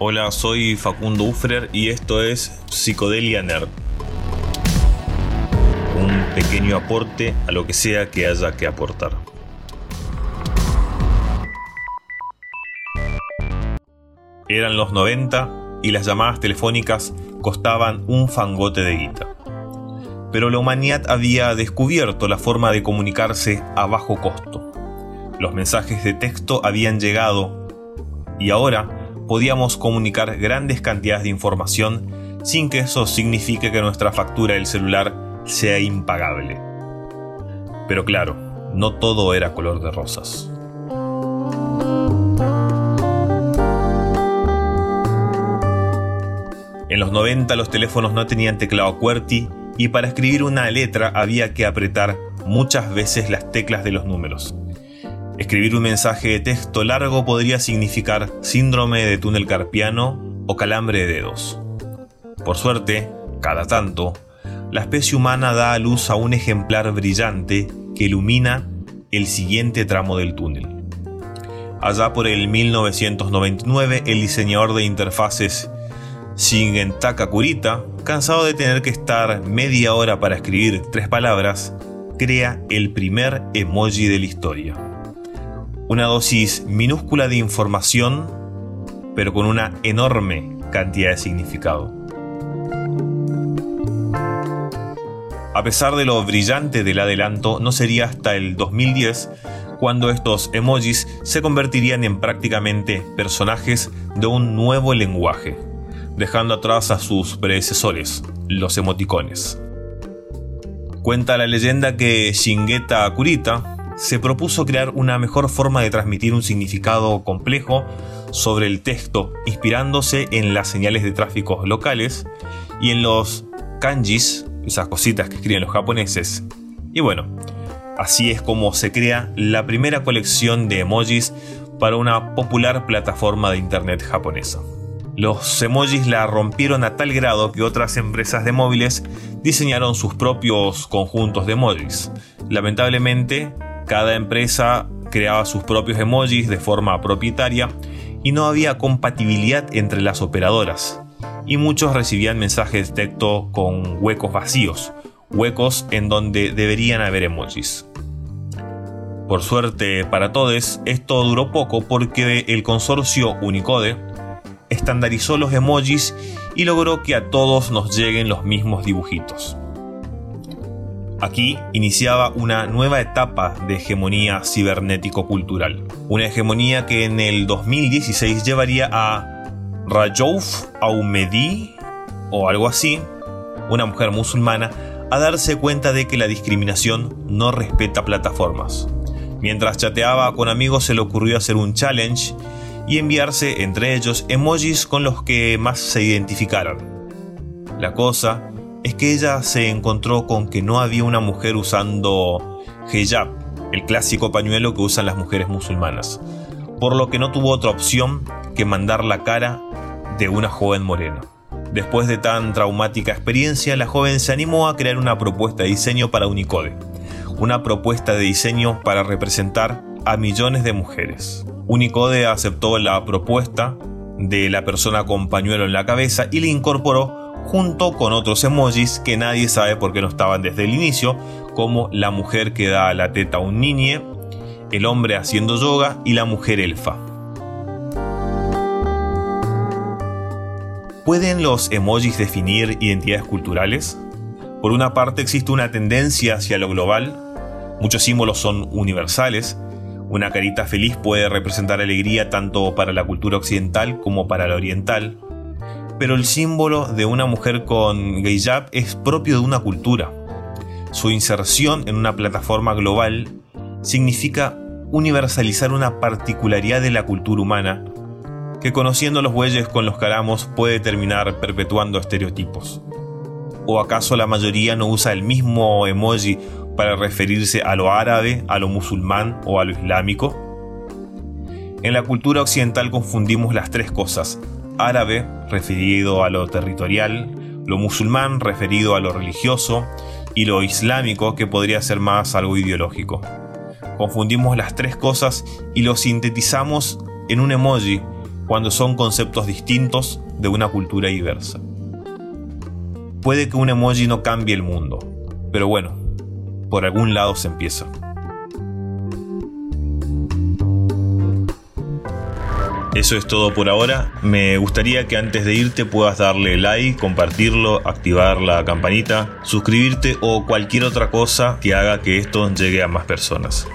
Hola, soy Facundo Ufrer y esto es Psicodelia Nerd. Un pequeño aporte a lo que sea que haya que aportar. Eran los 90 y las llamadas telefónicas costaban un fangote de guita. Pero la humanidad había descubierto la forma de comunicarse a bajo costo. Los mensajes de texto habían llegado y ahora podíamos comunicar grandes cantidades de información sin que eso signifique que nuestra factura del celular sea impagable. Pero claro, no todo era color de rosas. En los 90 los teléfonos no tenían teclado QWERTY y para escribir una letra había que apretar muchas veces las teclas de los números. Escribir un mensaje de texto largo podría significar síndrome de túnel carpiano o calambre de dedos. Por suerte, cada tanto, la especie humana da a luz a un ejemplar brillante que ilumina el siguiente tramo del túnel. Allá por el 1999, el diseñador de interfaces Shingentaka Kurita, cansado de tener que estar media hora para escribir tres palabras, crea el primer emoji de la historia una dosis minúscula de información, pero con una enorme cantidad de significado. A pesar de lo brillante del adelanto, no sería hasta el 2010 cuando estos emojis se convertirían en prácticamente personajes de un nuevo lenguaje, dejando atrás a sus predecesores, los emoticones. Cuenta la leyenda que Shingeta Kurita, se propuso crear una mejor forma de transmitir un significado complejo sobre el texto, inspirándose en las señales de tráfico locales y en los kanjis, esas cositas que escriben los japoneses. Y bueno, así es como se crea la primera colección de emojis para una popular plataforma de internet japonesa. Los emojis la rompieron a tal grado que otras empresas de móviles diseñaron sus propios conjuntos de emojis. Lamentablemente, cada empresa creaba sus propios emojis de forma propietaria y no había compatibilidad entre las operadoras. Y muchos recibían mensajes de texto con huecos vacíos, huecos en donde deberían haber emojis. Por suerte para todos, esto duró poco porque el consorcio Unicode estandarizó los emojis y logró que a todos nos lleguen los mismos dibujitos. Aquí iniciaba una nueva etapa de hegemonía cibernético-cultural. Una hegemonía que en el 2016 llevaría a Rajouf Aumedi, o algo así, una mujer musulmana, a darse cuenta de que la discriminación no respeta plataformas. Mientras chateaba con amigos se le ocurrió hacer un challenge y enviarse entre ellos emojis con los que más se identificaran. La cosa es que ella se encontró con que no había una mujer usando hijab, el clásico pañuelo que usan las mujeres musulmanas, por lo que no tuvo otra opción que mandar la cara de una joven morena. Después de tan traumática experiencia, la joven se animó a crear una propuesta de diseño para Unicode, una propuesta de diseño para representar a millones de mujeres. Unicode aceptó la propuesta de la persona con pañuelo en la cabeza y le incorporó junto con otros emojis que nadie sabe por qué no estaban desde el inicio, como la mujer que da la teta a un niño, el hombre haciendo yoga y la mujer elfa. ¿Pueden los emojis definir identidades culturales? Por una parte existe una tendencia hacia lo global, muchos símbolos son universales, una carita feliz puede representar alegría tanto para la cultura occidental como para la oriental, pero el símbolo de una mujer con hijab es propio de una cultura. Su inserción en una plataforma global significa universalizar una particularidad de la cultura humana que conociendo los bueyes con los caramos puede terminar perpetuando estereotipos. ¿O acaso la mayoría no usa el mismo emoji para referirse a lo árabe, a lo musulmán o a lo islámico? En la cultura occidental confundimos las tres cosas, árabe, referido a lo territorial, lo musulmán, referido a lo religioso, y lo islámico, que podría ser más algo ideológico. Confundimos las tres cosas y lo sintetizamos en un emoji cuando son conceptos distintos de una cultura diversa. Puede que un emoji no cambie el mundo, pero bueno, por algún lado se empieza. Eso es todo por ahora. Me gustaría que antes de irte puedas darle like, compartirlo, activar la campanita, suscribirte o cualquier otra cosa que haga que esto llegue a más personas.